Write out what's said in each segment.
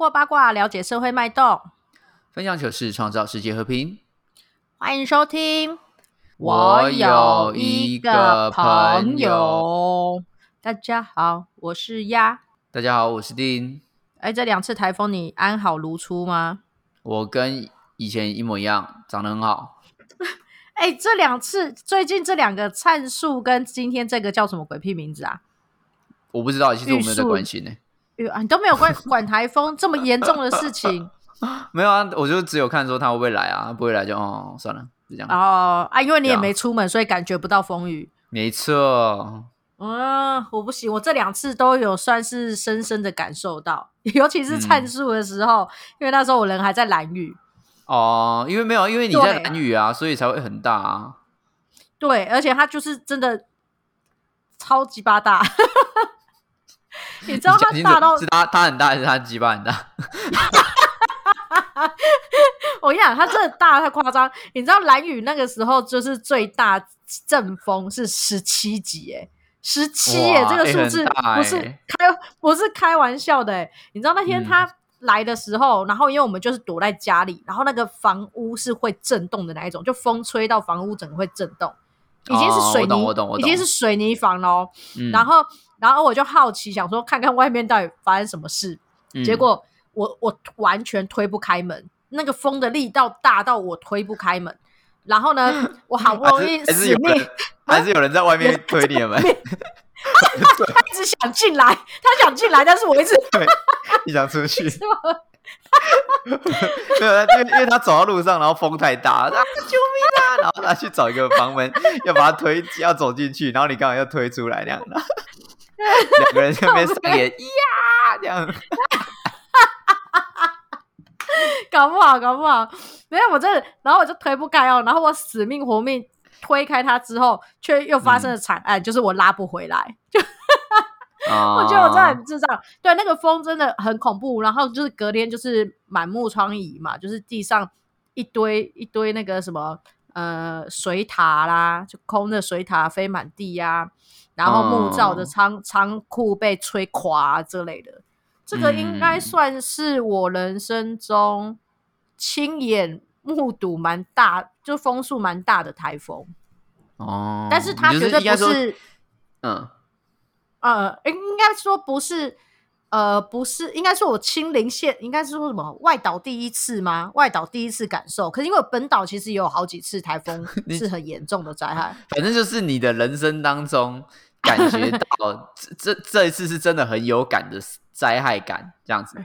透过八卦了解社会脉动，分享糗事，创造世界和平。欢迎收听。我有一个朋友，大家好，我是鸭。大家好，我是丁。哎，这两次台风你安好如初吗？我跟以前一模一样，长得很好。哎，这两次最近这两个灿数跟今天这个叫什么鬼屁名字啊？我不知道，其实我没有在关心呢。你都没有管管台风这么严重的事情？没有啊，我就只有看说他会不会来啊，不会来就哦算了。就这样哦啊，因为你也没出门，所以感觉不到风雨。没错。嗯，我不行，我这两次都有算是深深的感受到，尤其是灿数的时候，因为那时候我人还在蓝雨。哦，因为没有，因为你在蓝雨啊，所以才会很大啊。对，而且它就是真的超级巴大。你知道他大到是他他很大，还是他鸡巴很大？我跟你讲，他真的大太夸张。你知道蓝雨那个时候就是最大阵风是十七级，哎，十七，哎，这个数字不是开不是开玩笑的，哎，你知道那天他来的时候，然后因为我们就是躲在家里，然后那个房屋是会震动的那一种，就风吹到房屋整个会震动，已经是水泥，已经是水泥房喽。然后，然后我就好奇想说，看看外面到底发生什么事，结果我我完全推不开门。那个风的力道大到我推不开门，然后呢，我好不容易死命，还是有人在外面推你的门，他一直想进来，他想进来，但是我一直你想出去，没有，因为因为他走到路上，然后风太大，啊，救命啊！然后他去找一个房门，要把他推，要走进去，然后你刚好要推出来那样的，两个人在那边上演呀，这样。搞不好，搞不好，没有我这，然后我就推不开哦，然后我死命活命推开他之后，却又发生了惨案，就是我拉不回来，就 我觉得我真的很智障。对，那个风真的很恐怖，然后就是隔天就是满目疮痍嘛，就是地上一堆一堆那个什么呃水塔啦，就空的水塔飞满地呀，然后木造的仓仓库被吹垮之类的。这个应该算是我人生中亲眼目睹蛮大，就风速蛮大的台风哦。但是它绝对不是，嗯呃，应该说不是，呃，不是，应该是我亲临现，应该是说什么外岛第一次吗？外岛第一次感受。可是因为本岛其实也有好几次台风 是很严重的灾害，反正就是你的人生当中感觉 到这这这一次是真的很有感的。灾害感这样子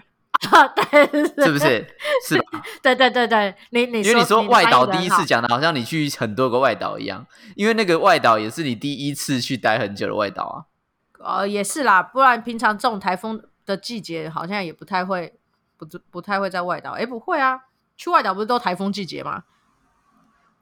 啊，对，是不是？是吧？对对对对，你你因为你说外岛第一次讲的，好像你去很多个外岛一样，因为那个外岛也是你第一次去待很久的外岛啊。呃，也是啦，不然平常这种台风的季节，好像也不太会，不不太会在外岛。哎，不会啊，去外岛不是都台风季节吗？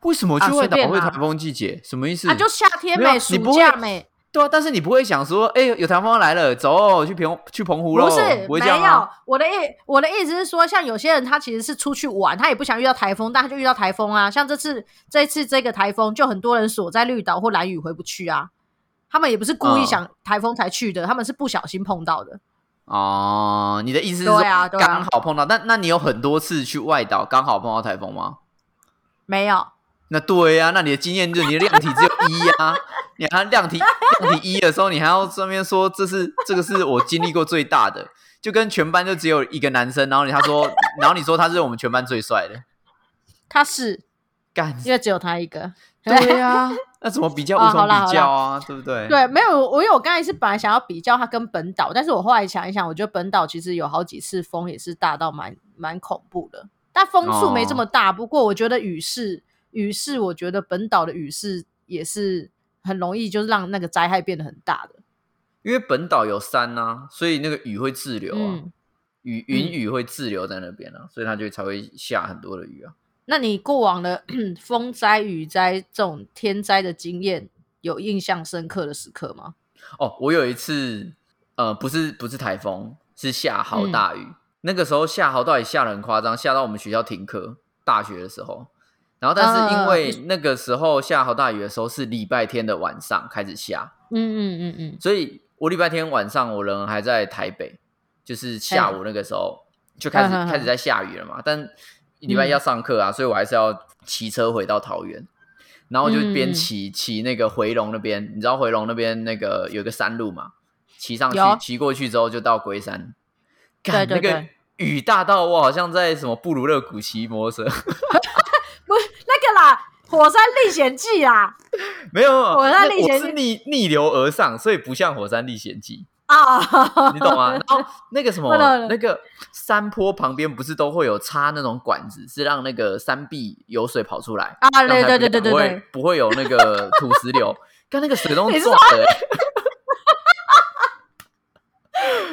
为什么去外岛会台风季节？什么意思？啊，就夏天美，暑假美。对啊，但是你不会想说，哎，有台风来了，走去澎去澎湖喽？不是，没有。我的意我的意思是说，像有些人他其实是出去玩，他也不想遇到台风，但他就遇到台风啊。像这次这次这个台风，就很多人锁在绿岛或蓝屿回不去啊。他们也不是故意想台风才去的，他们是不小心碰到的。哦，你的意思是说刚好碰到？那那你有很多次去外岛刚好碰到台风吗？没有。那对呀，那你的经验就是你的量体只有一呀。你还量体量体一的时候，你还要上面说这是这个是我经历过最大的，就跟全班就只有一个男生，然后你他说，然后你说他是我们全班最帅的，他是干，因为只有他一个，对呀，那怎么比较无从比较啊，对不对？对，没有我因为我刚才是本来想要比较它跟本岛，但是我后来想一想，我觉得本岛其实有好几次风也是大到蛮蛮恐怖的，但风速没这么大，不过我觉得雨势雨势，我觉得本岛的雨势也是。很容易就是让那个灾害变得很大的，因为本岛有山呐，所以那个雨会滞留啊，雨云雨会滞留在那边啊，所以它就才会下很多的雨啊。那你过往的 风灾、雨灾这种天灾的经验，有印象深刻的时刻吗？哦，我有一次，呃，不是不是台风，是下好大雨，那个时候下好大雨，下的很夸张，下到我们学校停课，大学的时候。然后，但是因为那个时候下好大雨的时候是礼拜天的晚上开始下，嗯嗯嗯。嗯，所以我礼拜天晚上我人还在台北，就是下午那个时候，就开始开始在下雨了嘛，但礼拜一要上课啊，所以我还是要骑车回到桃园。然后就边嗯。骑骑那个回龙那边，你知道回龙那边那个有一个山路嘛？骑上去有，骑过去之后就到龟山。对干那个雨大到我好像在什么布鲁勒谷骑摩托车，不是那个啦，《火山历险记》啊。没有，火山那历险记。是逆逆流而上，所以不像火山历险记，啊，你懂吗？然后那个什么那个山坡旁边不是都会有插那种管子，是让那个山壁有水跑出来啊，对对对对对不会对，不会有那个土石流，看那个水都你是撞的、欸，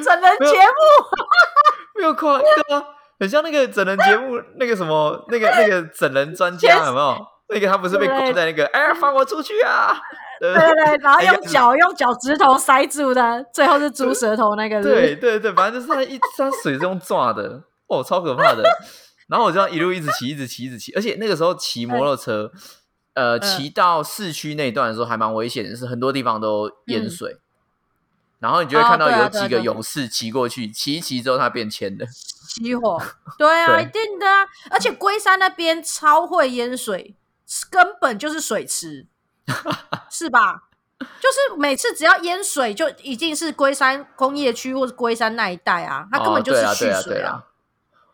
整人节目？没有夸对啊，很像那个整人节目那个什么那个那个整人专家 有没有？那个他不是被对。关在那个哎放我出去啊？对对然后用脚用脚趾头塞住的，最后是猪舌头那个，是不是对对对，反正就是他一他水是用抓的，哦，超可怕的。然后我这样一路一直骑，一直骑，一直骑，而且那个时候骑摩托车，呃，嗯骑到市区那一段的时候还蛮危险的，是很多地方都淹水。然后你就会哦看到有几个勇士骑过去，骑一骑之后他变铅的。熄火，对啊，对一定的啊！而且龟山那边超会淹水，根本就是水池，是吧？就是每次只要淹水，就一定是龟山工业区或是龟山那一带啊，它根本就是蓄哦对啊对啊。水对啊。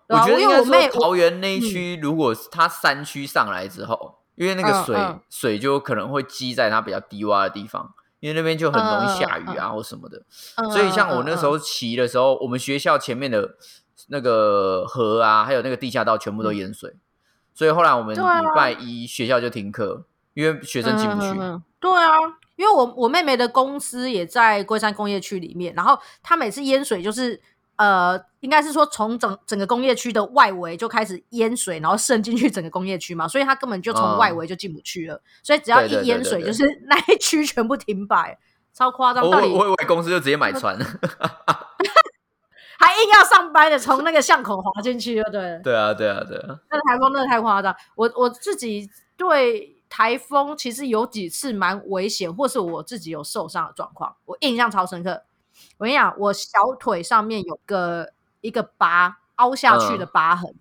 我觉得应该因为我妹说桃园那一区，如果它山区上来之后，因为那个水、水就可能会积在它比较低洼的地方，因为那边就很容易下雨啊、嗯或什么的。嗯所以像我那时候嗯骑的时候，我们学校前面的那个河啊，还有那个地下道全部都淹水，所以后来我们礼拜一学校就停课，因为学生进不去。对啊，因为我我妹妹的公司也在龟山工业区里面，然后她每次淹水就是呃，应该是说从整整个工业区的外围就开始淹水，然后渗进去整个工业区嘛，所以她根本就从嗯外围就进不去了，所以只要一淹水，就是 那一区全部停摆，超夸张，我到底我我以为公司就直接买船，还硬要上班的从那个巷口滑进去，就对了。对啊对啊对啊，那个台风真的太夸张。我我自己对台风其实有几次蛮危险，或是我自己有受伤的状况，我印象超深刻。我跟你讲，我小腿上面有个一个疤，凹下去的疤痕。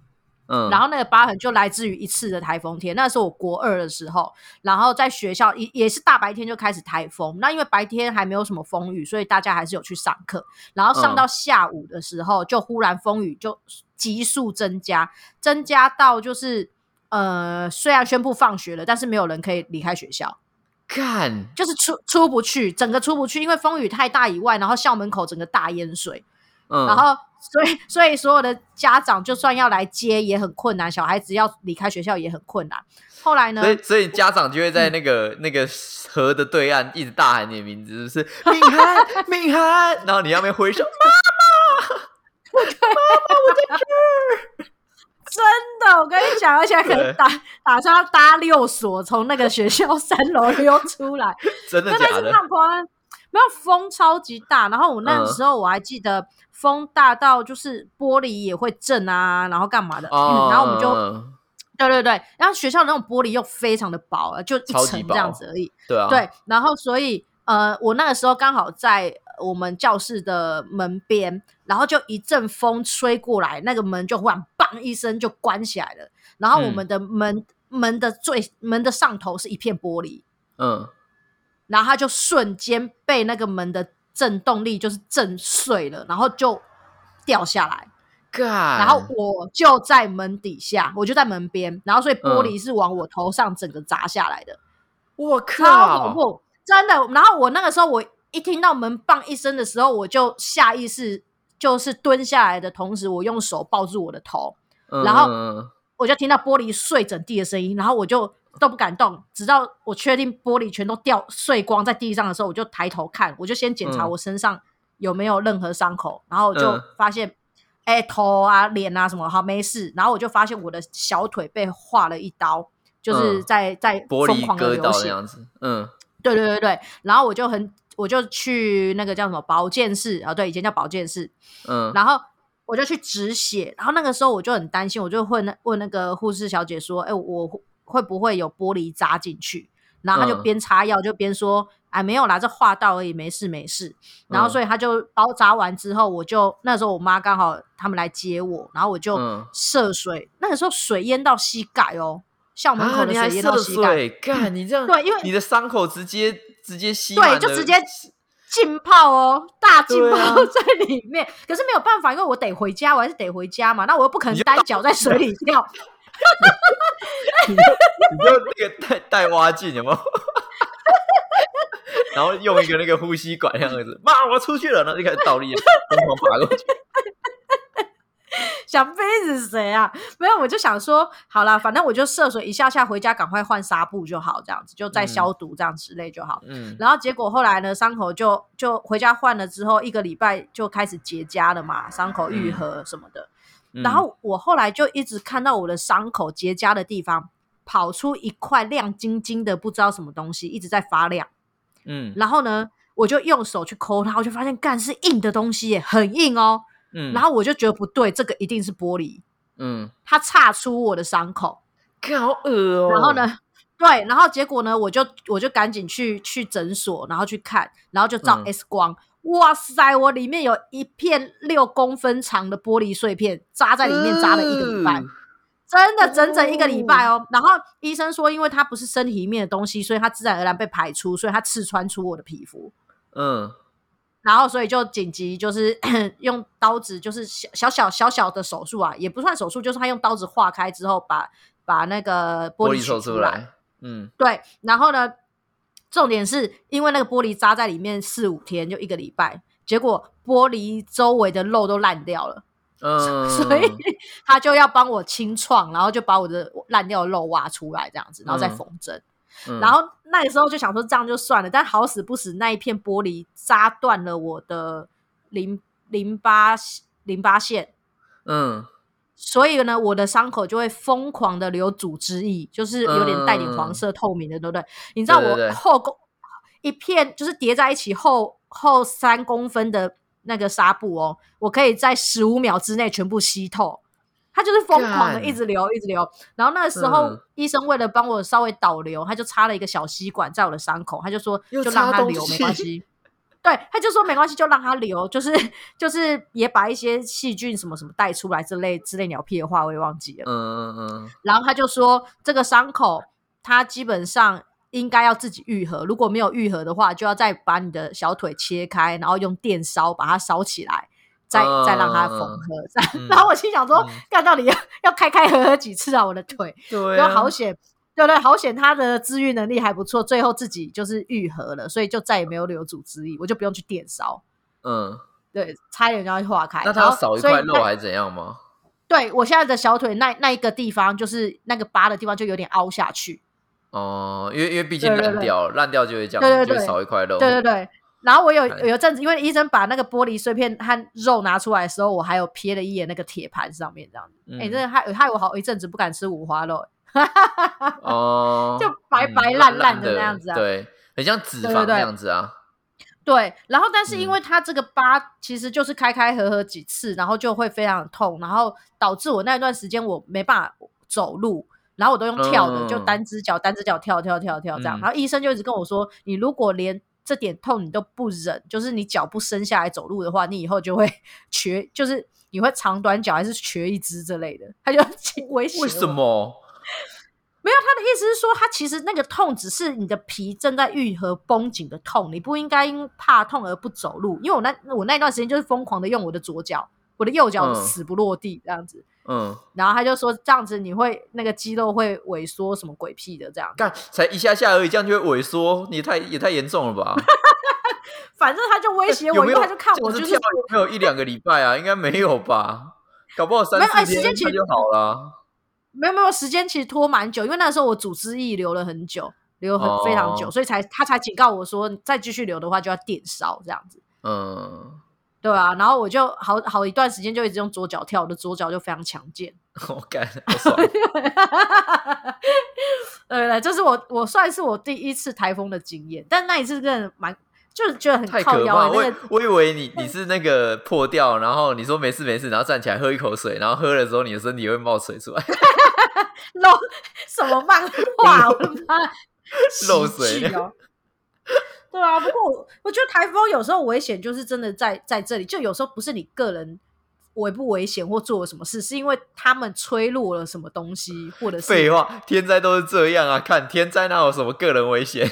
嗯，然后那个疤痕就来自于一次的台风天，那是我国二的时候，然后在学校也也是大白天就开始台风，那因为白天还没有什么风雨，所以大家还是有去上课，然后上嗯。到下午的时候，就忽然风雨就急速增加，增加到就是呃，虽然宣布放学了，但是没有人可以离开学校，干。就是出出不去，整个出不去，因为风雨太大以外，然后校门口整个大淹水，嗯，然后所以所以所有的家长就算要来接也很困难，小孩子要离开学校也很困难。后来呢所？以所以家长就会在那个、那个河的对岸一直大喊你的名字，是不是敏涵敏涵，然后你要没挥手，真的，我跟你讲，而且还可能打打算要搭六所从那个学校三楼溜出来，真的假的？那夸张。没有风超级大，然后我那嗯时候我还记得风大到就是玻璃也会震啊，然后干嘛的，然后我们就嗯对对对，然后学校的那种玻璃又非常的薄啊，就一层这样子而已。对啊，对，然后所以呃，我那个时候刚好在我们教室的门边，然后就一阵风吹过来，那个门就忽然“砰”一声就关起来了，然后我嗯们的门、门的最门的上头是一片玻璃，嗯，然后它就瞬间被那个门的震动力就是震碎了，然后就掉下来。干，然后我就在门底下，我就在门边，然后所以玻嗯璃是往我头上整个砸下来的。我超恐靠，怖，真的。然后我那个时候，我一听到门棒一声的时候，我就下意识就是蹲下来的同时，我用手抱住我的头，嗯然后我就听到玻璃碎整地的声音，然后我就都不敢动，直到我确定玻璃全都掉碎光在地上的时候，我就抬头看，我就先检查嗯我身上有没有任何伤口，然后我就嗯发现。哎、头啊、脸啊什么好没事，然后我就发现我的小腿被划了一刀，就是嗯在、在玻璃疯狂的流血。样子，嗯对对对对，然后我就很，我就去那个叫什么保健室啊，对，以前叫保健室，嗯，然后我就去止血，然后那个时候我就很担心，我就问那问那个护士小姐说，哎，我会不会有玻璃扎进去？然后她就嗯。边擦药就边说，哎，没有啦，这划到而已，没事没事。然后嗯。所以他就包扎完之后，我就那时候我妈刚好他们来接我，然后我就嗯。涉水，那个时候水淹到膝盖哦，校门啊，口的水淹到涉膝盖，水，干你这样，对因为你的伤口直接直接吸对，就直接浸泡哦，大浸泡 在里面。可是没有办法，因为我得回家，我还是得回家嘛。那我又不可能单脚在水里跳，你就那个带带蛙镜有没有？然后用一个那个呼吸管那样子，妈，我出去了，然后就开始倒立，疯狂爬过去。想飞是谁啊？没有，我就想说，好啦，反正我就涉水一下下回家，赶快换纱布就好，这样子就再嗯消毒这样之类就好。嗯然后结果后来呢，伤口就就回家换了之后，一个礼拜就开始结痂了嘛，伤口愈合什么的。嗯然后我后来就一直看到我的伤口结痂的地方跑出一块亮晶晶的不知道什么东西，一直在发亮。嗯然后呢，我就用手去抠它，我就发现干是硬的东西耶，很硬哦。嗯，然后我就觉得不对，这个一定是玻璃，嗯，它岔出我的伤口。看好恶哦。然后？呢，对，然后结果呢，我就我就赶紧去去诊所，然后去看，然后就照嗯 X 光。哇塞！我里面有一片六公分长的玻璃碎片扎在里面，扎了一个礼拜。呃真的整整一个礼拜哦。然后医生说，因为它不是身体里面的东西，所以它自然而然被排出，所以它刺穿出我的皮肤。嗯然后所以就紧急就是 用刀子，就是小小小小小的手术啊，也不算手术，就是他用刀子划开之后把把那个玻璃取出出来。嗯对，然后呢，重点是因为那个玻璃扎在里面四五天，就一个礼拜，结果玻璃周围的肉都烂掉了。嗯，所以他就要帮我清创，然后就把我的烂掉的肉挖出来，这样子，然后再嗯缝针。嗯然后那个时候就想说这样就算了，但好死不死那一片玻璃扎断了我的淋淋巴淋巴线，嗯所以呢，我的伤口就会疯狂的流组织液，就是有点带点黄色、透明的，对不对？你知道我后宫一片就是叠在一起后后三公分的那个纱布哦，我可以在十五秒之内全部吸透。它就是疯狂的一直流，一直流。然后那个时候，嗯医生为了帮我稍微导流，他就插了一个小吸管在我的伤口，他就说就让它流，没关系。对，他就说没关系，就让它流，就是就是也把一些细菌什么什么带出来之类之类鸟屁的话，我也忘记了。嗯嗯嗯然后他就说这个伤口它基本上应该要自己愈合，如果没有愈合的话，就要再把你的小腿切开，然后用电烧把它烧起来。再再让它缝合，然后我心想说嗯，看到底要要开开合合几次啊？我的腿，就对啊，好险，对不对？好险，他的治愈能力还不错，最后自己就是愈合了，所以就再也没有留组织液，我就不用去电烧，嗯，对，差一点就要化开。那他然后要少一块肉还是怎样吗？对我现在的小腿那那一个地方，就是那个疤的地方，就有点凹下去。哦，因为因为毕竟烂掉，烂掉就会这样，就会对对对少一块肉。对对对。然后我有有一阵子，因为医生把那个玻璃碎片和肉拿出来的时候，我还有瞥了一眼那个铁盘上面，这样子。哎、嗯真的害害我好一阵子不敢吃五花肉。哦，就白白嗯烂烂的的那样子啊对，很像脂肪那样子啊。对，然后但是嗯因为它这个疤其实就是开开合合几次，然后就会非常痛，然后导致我那段时间我没办法走路，然后我都用跳的，嗯就单只脚单只脚跳跳跳跳这样。嗯然后医生就一直跟我说，你如果连这点痛你都不忍，就是你脚不伸下来走路的话，你以后就会 瘸，就是你会长短脚还是瘸一只之类的。他就 威胁为什我么？没有，他的意思是说，他其实那个痛只是你的皮正在愈合绷紧的痛，你不应该因怕痛而不走路。因为我那我那段时间就是疯狂的用我的左脚，我的右脚嗯死不落地这样子。嗯，然后他就说这样子你会那个肌肉会萎缩什么鬼屁的这样。干才一下下而已，这样就会萎缩，你太也太严重了吧？反正他就威胁我，有有？因为他就看我就是没有一两个礼拜啊？应该没有吧？搞不好三哎四时间其实天他就好了。没有没有时间其实拖蛮久，因为那时候我组织液流了很久，流很哦非常久，所以才他才警告我说再继续流的话就要电烧这样子。嗯，对啊，然后我就好好一段时间就一直用左脚跳，我的左脚就非常强健。我干，好爽。对对，这是我我算是我第一次台风的经验，但那一次真的蛮就是觉得很太可怕！欸，我我以为你你是那个破掉，然后你说没事没事，然后站起来喝一口水，然后喝了之后你的身体会冒水出来，漏什么漫画，我的妈，漏水哦。对啊，不过我觉得台风有时候危险就是真的在在这里，就有时候不是你个人危不危险或做了什么事，是因为他们吹落了什么东西，或者是废话，天灾都是这样啊！看天灾哪有什么个人危险？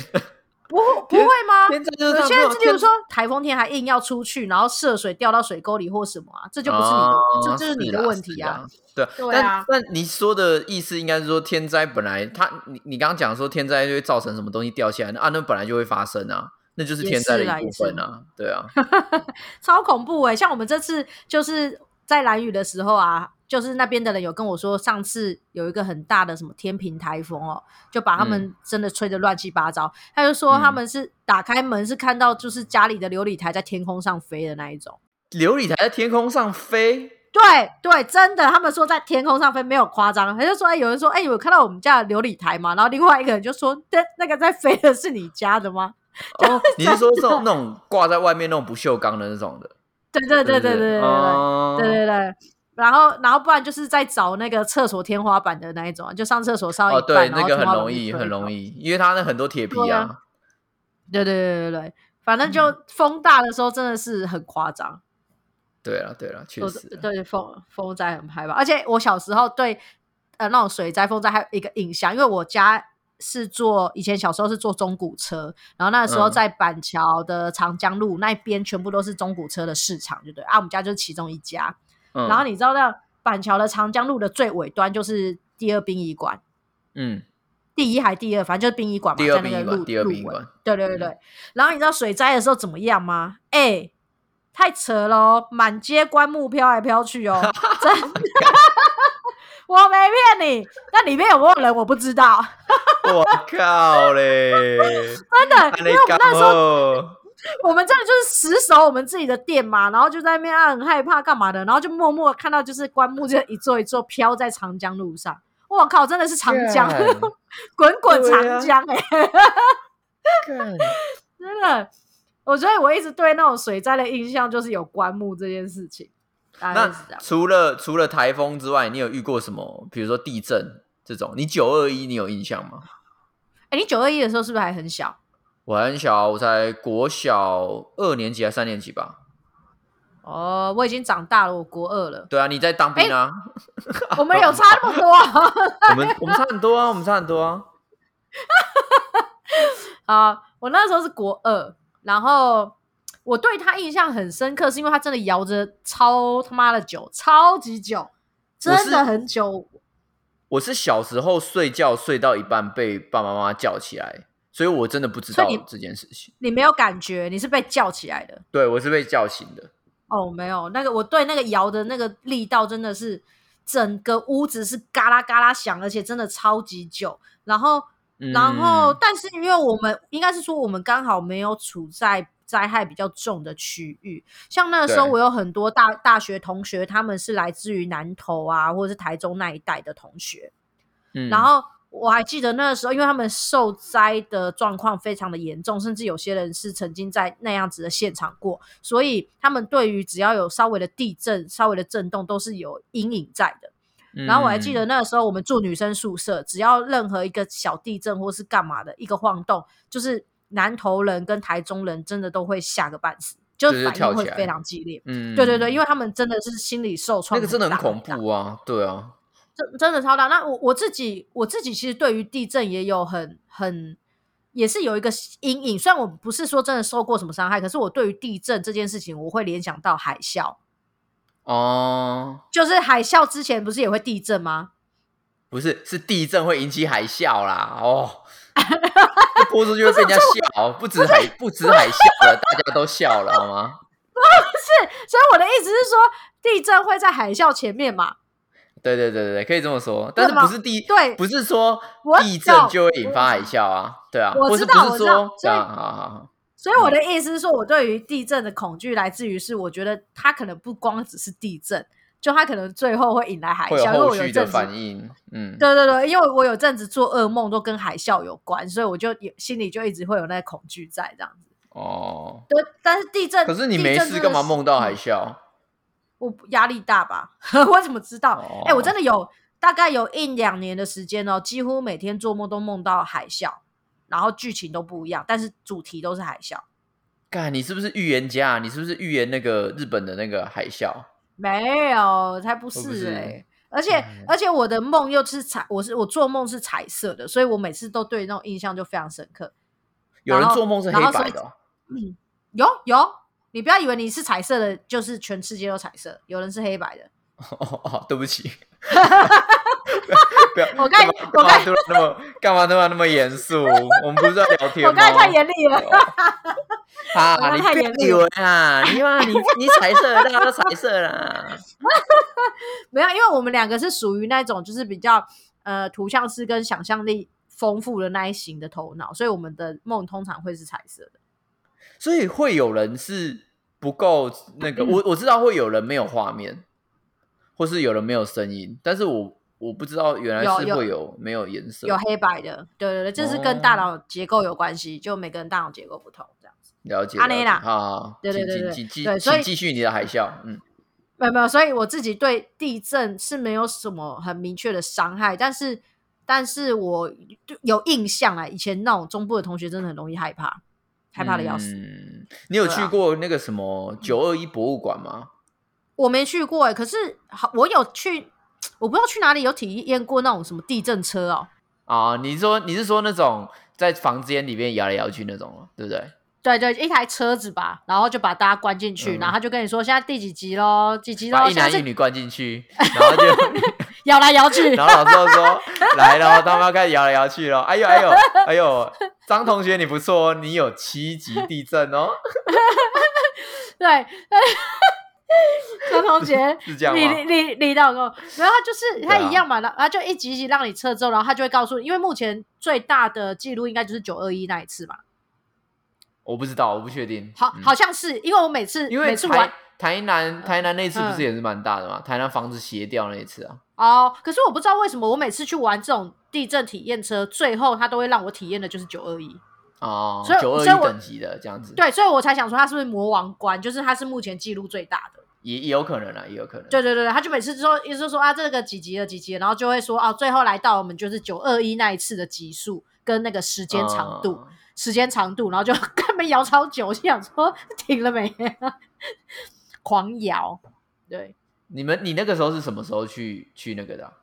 不 不会吗？现在就是说台风天还硬要出去，然后涉水掉到水沟里或什么啊，这就不是你的，哦这就是你的问题啊。对，对啊。但但你说的意思应该是说，天灾本来它，你你刚刚讲说天灾就会造成什么东西掉下来，那啊，那本来就会发生啊，那就是天灾的一部分啊，对啊，超恐怖哎、像我们这次就是在蓝雨的时候啊，就是那边的人有跟我说，上次有一个很大的什么天平台风哦，就把他们真的吹得乱七八糟。他就说嗯他们是打开门是看到就是家里的琉璃台在天空上飞的那一种。琉璃台在天空上飞，对对，真的，他们说在天空上飞没有夸张。他就说，哎、有人说，哎、有看到我们家的琉璃台吗？然后另外一个人就说，对，那个在飞的是你家的吗？哦，你是说这种那种挂在外面那种不锈钢的那种的？对对对对对对对对对，然后然后不然就是在找那个厕所天花板的那一种啊，就上厕所烧一哦，对，那个很容易，很容。易，因为它那很多铁皮对啊啊。对对对对对，反正就风大的时候真的是很夸张，对了，对了，确实啊，对风风灾很害怕。而且我小时候对呃那种水灾、风灾还有一个印象，因为我家。是坐以前小时候是坐中古车，然后那个时候嗯在板桥的长江路、那一边全部都是中古车的市场，就对啊，我们家就是其中一家。嗯，然后你知道那板桥的长江路的最尾端就是第二殡仪馆，嗯，第一还第二，反正就是殡仪馆嘛，第二在那个路第二路尾殡仪馆，对对对对。然后你知道水灾的时候怎么样吗？哎、太扯了哦，满街棺木飘来飘去哦，真的，我没骗你。那里面有没有人我不知道，我靠嘞！真的，因为我们那时候候，我们真的就是死守我们自己的店嘛，然后就在那边啊很害怕干嘛的，然后就默默看到就是棺木就一座一座飘在长江路上。我靠，真的是长江，干 滚滚长江哎、干 真的，我觉得我一直对那种水灾的印象就是有棺木这件事情，那。除了除了台风之外，你有遇过什么？比如说地震这种？你九二一你有印象吗？哎、你九二一的时候是不是还很小？我还很小，我才国小二年级还三年级吧？哦，我已经长大了，我国二了。对啊，你在当兵啊？我们有差那么多啊？我们我们差很多啊，我们差很多啊。啊，我那时候是国二，然后我对他印象很深刻，是因为他真的摇着超他妈的久，超级久，真的很久。我是小时候睡觉睡到一半被爸爸妈妈叫起来，所以我真的不知道这件事情。你没有感觉，你是被叫起来的。对我是被叫醒的。哦，没有，那个我对那个摇的那个力道真的是整个屋子是嘎啦嘎啦响，而且真的超级久。然后，然后，嗯但是因为我们应该是说我们刚好没有处在灾害比较重的区域，像那个时候我有很多大大学同学，他们是来自于南投啊，或者是台中那一带的同学，嗯然后我还记得那个时候，因为他们受灾的状况非常的严重，甚至有些人是曾经在那样子的现场过，所以他们对于只要有稍微的地震、稍微的震动，都是有阴影在的。然后我还记得嗯那个时候我们住女生宿舍，只要任何一个小地震或是干嘛的一个晃动，就是南投人跟台中人真的都会吓个半死，就就是反应会非常激烈。嗯对对对，因为他们真的是心理受创，那个真的很恐怖啊，对啊，真真的超大。那我我自己我自己其实对于地震也有很很也是有一个阴影。虽然我不是说真的受过什么伤害，可是我对于地震这件事情，我会联想到海啸。哦，就是海啸之前不是也会地震吗？不是，是地震会引起海啸啦，哦，这播出去会被人家笑，不止海不止海啸了，大家都笑了好吗？不是所以我的意思是说，地震会在海啸前面嘛？对对对对对，可以这么说，但是不是地对不是说我地震就会引发海啸啊，对啊，我知道我知道不是说所以啊，好好好，所以我的意思是说，我对于地震的恐惧来自于是，我觉得它可能不光只是地震，就它可能最后会引来海啸。因为我有一阵子反应，嗯，对对对，因为我有阵子做噩梦都跟海啸有关，所以我就有心里就一直会有那个恐惧在这样子。哦，对，但是地震，可是你没事干嘛梦到海嗯啸？我压力大吧？我怎么知道？哎、哦我真的有大概有一两年的时间哦，几乎每天做梦都梦到海啸，然后剧情都不一样，但是主题都是海啸。干，你是不是预言家？你是不是预言那个日本的那个海啸？没有，才不是哎！而且而且我的梦又是彩，我是我做梦是彩色的，所以我每次都对那种印象就非常深刻。有人做梦是黑白的？嗯，有有，你不要以为你是彩色的，就是全世界都彩色，有人是黑白的。哦哦，对不起。不要！我刚我刚那么干嘛？都要那么严肃？我们不是在聊天吗？我刚才太严厉了。啊！你别以为啊，你嘛，你你彩色，大家都彩色啦。没有，因为我们两个是属于那种就是比较呃图像式跟想象力丰富的那一型的头脑，所以我们的梦通常会是彩色的。所以会有人是不够那个，我我知道会有人没有画面。或是有人没有声音，但是我我不知道原来是会有没有颜色，有黑白的，对对对，这是跟大脑结构有关系，就每个人大脑结构不同这样子。了解，阿内啦，好，对对对对，对，所以继续你的海啸，嗯，没有没有，所以我自己对地震是没有什么很明确的伤害，但是但是我有印象啊，以前那种中部的同学真的很容易害怕，害怕的要死。你有去过那个什么九二一博物馆吗？我没去过哎，可是好，我有去，我不知道去哪里有体验过那种什么地震车哦。啊，你说你是说那种在房间里面摇来摇去那种，对不对？对对，一台车子吧，然后就把大家关进去，然后他就跟你说现在第几集喽，几集喽，一男一女关进去，然后就 摇来摇去，然后老师说来了，他们要开始摇来摇去了。哎呦哎呦 哎呦，张同学你不错，你有七级地震哦。对。张同学是这样，你你你到过，然后他就是他一样嘛，然后就一集一集让你测之后，然后他就会告诉你，因为目前最大的记录应该就是九二一那一次嘛。我不知道，我不确定。好，好像是因为我每次因为每次玩台南台南那次不是也是蛮大的嘛？台南房子斜掉那一次啊。哦，可是我不知道为什么我每次去玩这种地震体验车，最后它都会让我体验的就是九二一。哦，所以九二一等级的这样子，对，所以我才想说他是不是魔王关，就是他是目前记录最大的，也也有可能啊，也有可能。对对对他就每次说，意思说啊，这个几级了几级，然后就会说哦，最后来到我们就是九二一那一次的级数跟那个时间长度，时间长度，然后就 根本摇超久，我想说 停了没？狂摇，对。你们你那个时候是什么时候去去那个的？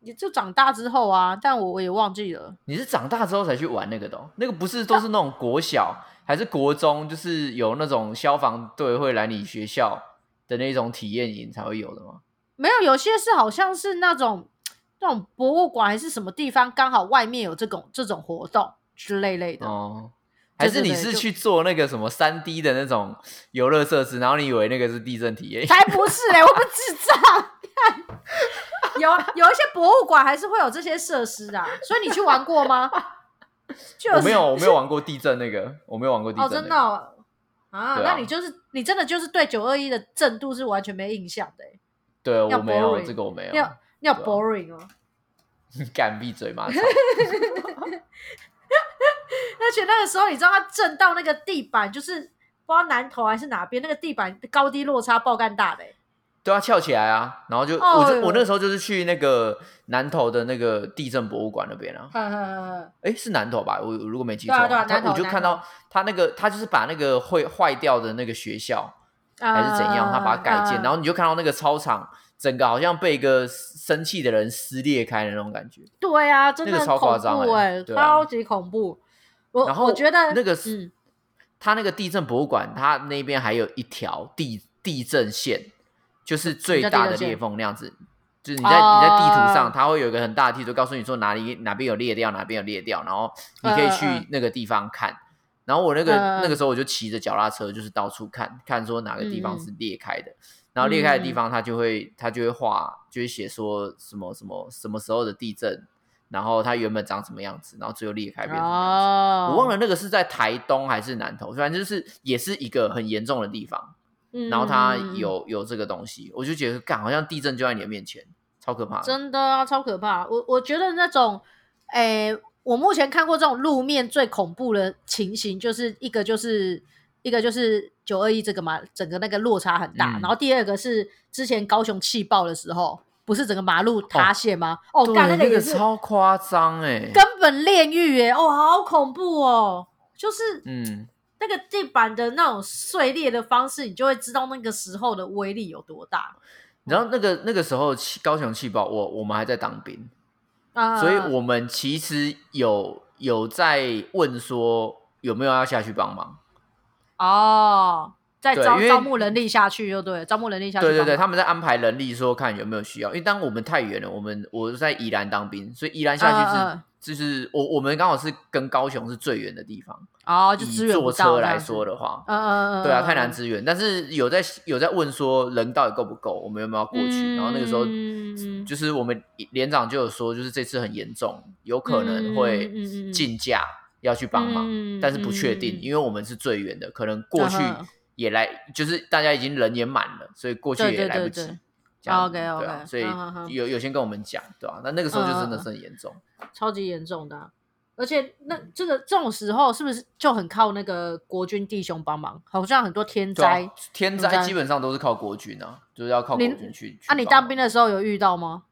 也就长大之后啊，但我我也忘记了。你是长大之后才去玩那个的？那个不是都是那种国小还是国中，就是有那种消防队会来你学校的那种体验营才会有的吗？没有，有些是好像是那种那种博物馆还是什么地方，刚好外面有这种这种活动之类类的哦。还是你是去做那个什么三 D 的那种游乐设施，然后你以为那个是地震体验？才不是嘞，我不智障。有有一些博物馆还是会有这些设施啊，所以你去玩过吗？我没有，我没有玩过地震那个，我没有玩过地震。哦，真的啊？那你就是你真的就是对九二一的震度是完全没印象的。对，我没有这个，我没有。要要 boring 哦。敢闭嘴吗？而且那个时候，你知道它震到那个地板，就是不知道南头还是哪边，那个地板高低落差爆干大的。都要翘起来啊，然后就我就我那时候就是去那个南头的那个地震博物馆那边啊。哎，是南头吧？我如果没记错，他我就看到他那个他就是把那个会坏掉的那个学校还是怎样，他把它改建，然后你就看到那个操场整个好像被一个生气的人撕裂开的那种感觉。对啊，真的超夸张哎，超级恐怖。我然后我觉得那个是他那个地震博物馆，他那边还有一条地地震线。就是最大的裂缝那样子，就是你在你在地图上，它会有一个很大的地图，告诉你说哪里哪边有裂掉，哪边有裂掉，然后你可以去那个地方看。然后我那个那个时候我就骑着脚踏车，就是到处看看说哪个地方是裂开的，然后裂开的地方，它就会它就会画，就会写说什么什么什么时候的地震，然后它原本长什么样子，然后最后裂开变什么样子。我忘了那个是在台东还是南投，反正就是也是一个很严重的地方。嗯然后它有有这个东西，我就觉得，干好像地震就在你的面前，超可怕。真的啊，超可怕。我我觉得那种，诶，我目前看过这种路面最恐怖的情形，就是一个就是一个就是九二一这个嘛，整个那个落差很大。然后第二个是之前高雄气爆的时候，不是整个马路塌陷吗？哦，干那个超夸张哎，根本炼狱耶！哦，好恐怖哦，就是嗯，那个地板的那种碎裂的方式，你就会知道那个时候的威力有多大。然后那个那个时候气高雄气爆，我我们还在当兵，啊，所以我们其实有有在问说有没有要下去帮忙。哦，再招招募人力下去就对，招募人力下去对对对，他们在安排人力，说看有没有需要。因为当我们太远了，我们我在宜兰当兵，所以宜兰下去是、就是我我们刚好是跟高雄是最远的地方。哦，就以支援坐车来说的话，嗯嗯嗯，对啊，嗯太难。支援。但是有在有在问说人到底够不够，我们有没有要过去？然后那个时候嗯就是我们连长就有说，就是这次很严重，有可能会嗯嗯嗯嗯竞价要去帮忙，嗯但是不确定，嗯因为我们是最远的，可能过去也来，就是大家已经人也满了，所以过去也来不及。对对对这样 OK，OK，对啊，所以有有先跟我们讲，对吧、那那个时候就真的是很严重。超级严重的啊、而且那这个这种时候是不是就很靠那个国军弟兄帮忙？好像很多天灾，天天灾灾基本上都是靠国军啊，就是要靠国你军去。那，你当兵的时候有遇到吗？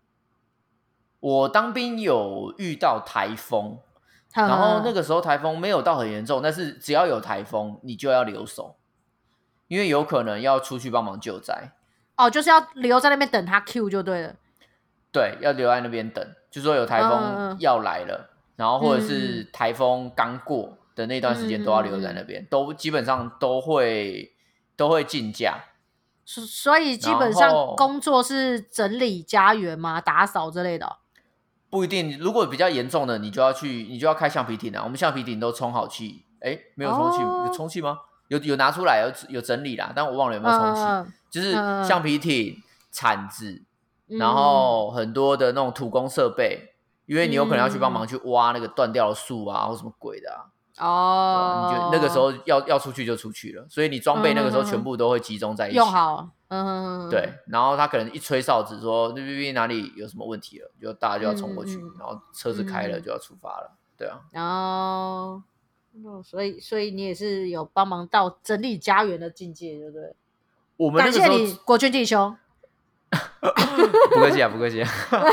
我当兵有遇到台风，然然后那个时候台风没有到很严重，但是只要有台风，你就要留守，因为有可能要出去帮忙救灾。哦，就是要留在那边等他 Q 就对了。对，要留在那边等，就说有台风嗯要来了，然后或者嗯是台风刚过的那段时间都要留在那边，都基本上都会都会竞价。所所以基本上工作是整理家园吗？打扫之类的哦。不一定，如果比较严重的，你就要去，你就要开橡皮艇啊。我们橡皮艇都充好气，哎，没有充气，哦有充气吗？有有拿出来，有有整理啦，但我忘了有没有充气。嗯就是嗯橡皮艇、铲子，嗯然后很多的那种土工设备，因为你有可能要去帮忙去挖那个断掉的树啊，或什么鬼的啊。哦，你就那个时候要要出去就出去了，所以你装备那个时候全部都会集中在一起。用好，嗯，对，然后他可能一吹哨子说那边哪里有什么问题了，就大家就要冲过去，然后车子开了嗯就要出发了。对啊，然后，哦所以所以你也是有帮忙到整理家园的境界，对不对？我们那个时候感谢你，国军弟兄。不客气啊，不客气啊。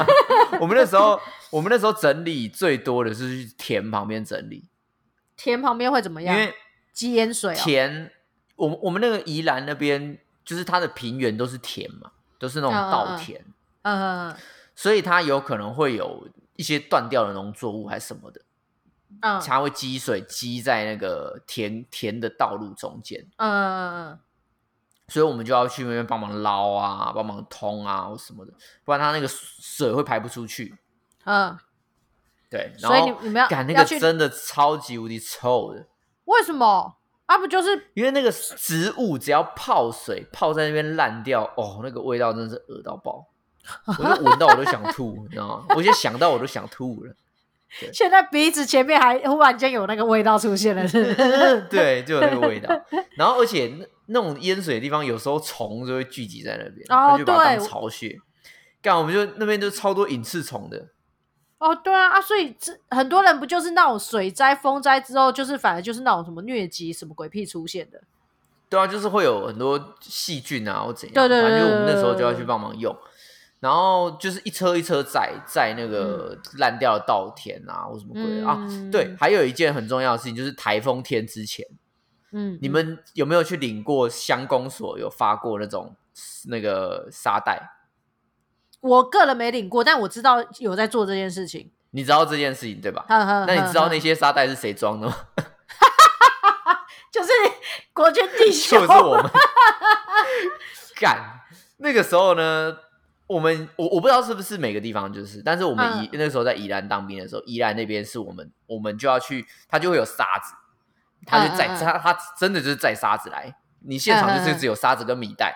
我们那时候我们那时候整理最多的是去田旁边整理，田旁边会怎么样？因为积淹水哦。田，我们我们那个宜兰那边就是它的平原都是田嘛，都是那种嗯嗯嗯稻田，嗯嗯所以它有可能会有一些断掉的农作物还是什么的，嗯它会积水积在那个田田的道路中间，嗯嗯嗯所以我们就要去那边帮忙捞啊，帮忙通啊或什么的，不然它那个水会排不出去。嗯，对，然所以后你你们要赶那个真的超级无敌臭的，为什么？啊，不就是因为那个植物只要泡水泡在那边烂掉，哦，那个味道真的是恶到爆，我就闻到我都想吐，你知道吗？我现在想到我都想吐了。现在鼻子前面还忽然间有那个味道出现了？是不是 对，就有那个味道。然后而且那那种淹水的地方，有时候虫就会聚集在那边，哦它就把它当对巢穴。干，我们就那边就超多隐翅虫的。哦，对啊，啊，所以这很多人不就是那种水灾、风灾之后，就是反而就是那种什么疟疾、什么鬼屁出现的。对啊，就是会有很多细菌啊，或怎样。对对对反正就我们那时候就要去帮忙用。然后就是一车一车载载那个烂掉的稻田啊，或什么鬼的、啊。嗯对，还有一件很重要的事情，就是台风天之前，嗯，你们有没有去领过乡公所有发过那种那个沙袋？我个人没领过，但我知道有在做这件事情。你知道这件事情对吧？呵呵那你知道那些沙袋是谁装的吗？就是国军弟兄，就是我们 干那个时候呢，我们我我不知道是不是每个地方就是，但是我们宜、嗯那时候在宜兰当兵的时候，宜兰那边是我们我们就要去，他就会有沙子，他就载、嗯嗯嗯。他他真的就是载沙子来，你现场就是只有沙子跟米袋，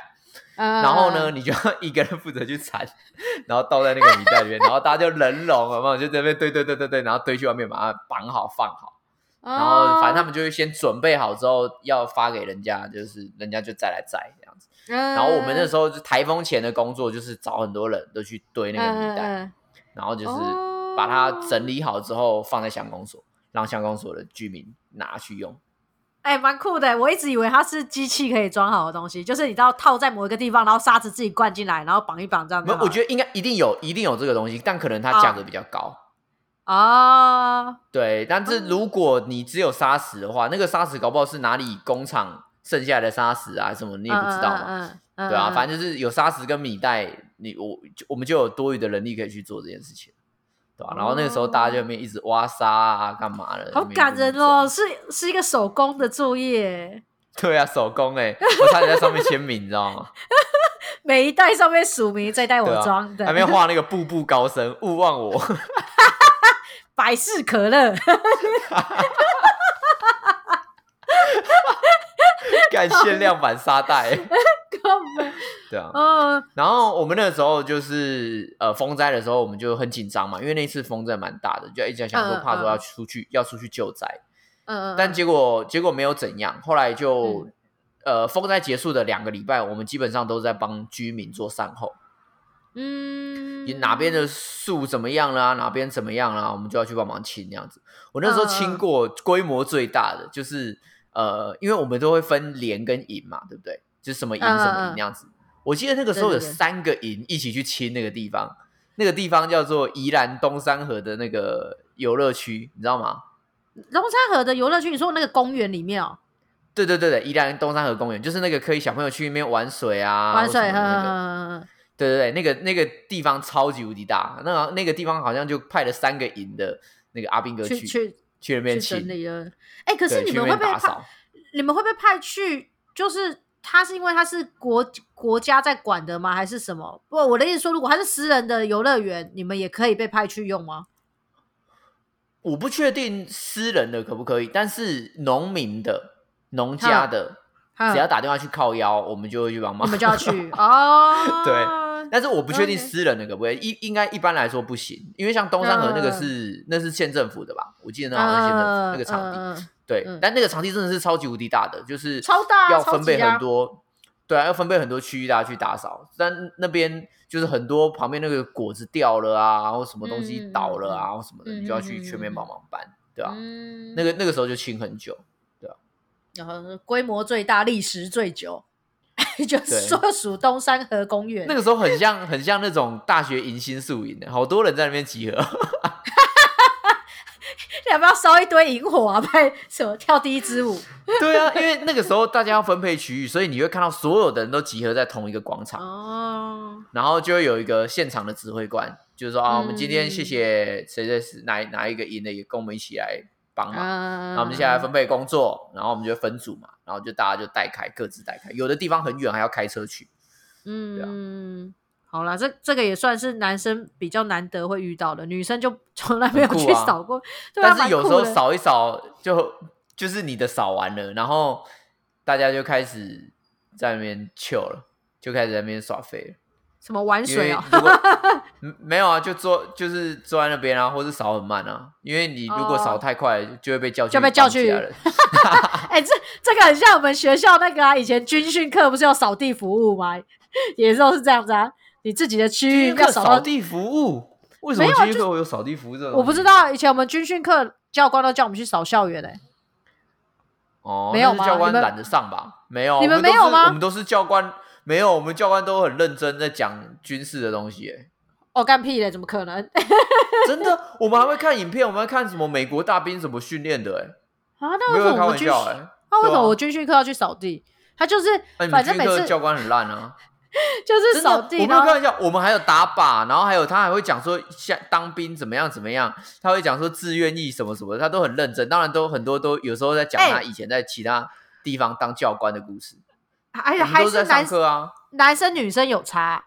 嗯然后呢，，你就要一个人负责去铲，然后倒在那个米袋里面，然后大家就人龙，有没有？就在那边堆堆堆堆堆，然后堆去外面把它绑好放好。然然后反正他们就会先准备好之后要发给人家，就是人家就再来载然然后我们那时候就台风前的工作就是找很多人都去堆那个米袋，嗯然后就是哦把它整理好之后放在乡公所，让乡公所的居民拿去用。哎，蛮酷的。我一直以为它是机器可以装好的东西，就是你知道套在某一个地方，然后沙子自己灌进来，然后绑一绑这样子。我觉得应该一定有，一定有这个东西，但可能它价格比较高。啊，对。但是如果你只有沙石的话，那个沙石搞不好是哪里工厂剩下的沙石啊什么，你也不知道嘛。对啊，反正就是有沙石跟米袋，你我我们就有多余的人力可以去做这件事情。对吧？然后那个时候大家就那边一直挖沙啊，干嘛的？好感人哦，是是一个手工的作业。对啊，手工哎，我差点在上面签名，你知道吗？每一代上面署名，这一代我装的。还没画那个步步高升，勿忘我。百事可乐。干限量版沙袋。对啊，嗯，然后我们那个时候就是呃风灾的时候，我们就很紧张嘛，因为那次风真的蛮大的，就一直想说怕说要出去要出去救灾，嗯嗯，但结果结果没有怎样，后来就呃风灾结束的两个礼拜，我们基本上都在帮居民做善后，嗯，你哪边的树怎么样啦，哪边怎么样啦，我们就要去帮忙清那样子。我那时候清过规模最大的就是呃，因为我们都会分连跟营嘛，对不对？就是什么营什么营那样子。我记得那个时候有三个营一起去清那个地方，那个地方叫做宜兰东山河的那个游乐区，你知道吗？东山河的游乐区，你说那个公园里面哦？对对对对，宜兰东山河公园就是那个可以小朋友去那边玩水啊，玩水那个。对对对，那个那个地方超级无敌大，那那个地方好像就派了三个营的那个阿兵哥去去去那边清理了。哎，可是你们会被派？你们会被派去？就是。他是因为他是国国家在管的吗？还是什么？不，我的意思说，如果他是私人的游乐园，你们也可以被派去用吗？我不确定私人的可不可以，但是农民的、农家的，只要打电话去靠腰，我们就会去帮忙。我们就要去 哦。对，但是我不确定私人的可不可以，应应该一般来说不行，因为像东山河那个是那是县政府的吧？我记得那好像是县政府那个场地。对，但那个场地真的是超级无敌大的，就是超大，要分配很多，对啊，要分配很多区域大家去打扫。但那边就是很多旁边那个果子掉了啊，或什么东西倒了啊，或什么的，你就要去全面帮忙搬，对吧？那个那个时候就清很久，对啊。然后规模最大，历时最久，就说属东山河公园。那个时候很像很像那种大学迎新宿营的，好多人在那边集合。要不要烧一堆萤火啊？拍什么跳第一支舞？对啊，因为那个时候大家要分配区域，所以你会看到所有的人都集合在同一个广场哦。然后就会有一个现场的指挥官，就是说啊，我们今天谢谢谁谁谁哪哪一个营的也跟我们一起来帮忙。然后我们接下来分配工作，然后我们就分组嘛，然后就大家就带开，各自带开。有的地方很远，还要开车去。嗯。好啦，这这个也算是男生比较难得会遇到的，女生就 从来没有去扫过。但是有时候扫一扫，就就是你的扫完了，然后大家就开始在那边 chill 了，就开始在那边耍废了。什么玩水啊？没有啊，就坐就是坐在那边啊，或是扫很慢啊。因为你如果扫太快，就会被叫去，就被叫去。哎，这这个很像我们学校那个啊，以前军训课不是要扫地服务吗？也都是这样子啊。你自己的区域要扫地服务？为什么军训课会有扫地服务？这我不知道。以前我们军训课教官都叫我们去扫校园嘞。哦，没有吗？教官懒得上吧？没有，你们没有吗？我们都是教官，没有。我们教官都很认真在讲军事的东西。哎，哦，干屁嘞？怎么可能？真的，我们还会看影片，我们会看什么美国大兵怎么训练的？哎，啊，那为什么我们军？那为什么我军训课要去扫地？他就是，反正每次教官很烂啊。就是扫地，我没有开玩笑。我们还有打靶，然后还有他还会讲说，像当兵怎么样怎么样，他会讲说自愿意什么什么，他都很认真。当然都很多都有时候在讲他以前在其他地方当教官的故事。而且还是男课啊，男生女生有差。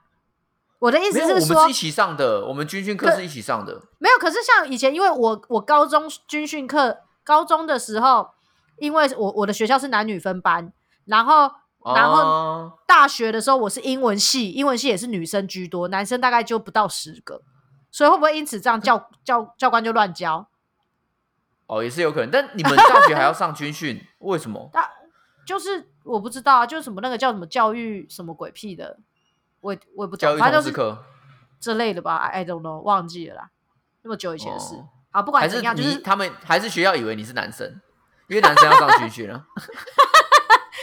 我的意思是说，我们是一起上的，我们军训课是一起上的。没有，可是像以前，因为我我高中军训课，高中的时候，因为我我的学校是男女分班，然后。然后大学的时候，我是英文系，英文系也是女生居多，男生大概就不到十个，所以会不会因此这样教教教官就乱教？哦，也是有可能。但你们大学还要上军训，为什么？大就是我不知道啊，就是什么那个叫什么教育什么鬼屁的，我我也不知道，反正就是课之类的吧，I don't know，忘记了啦，那么久以前的事。好，不管怎样，就是他们还是学校以为你是男生。因为男生要上军训啊。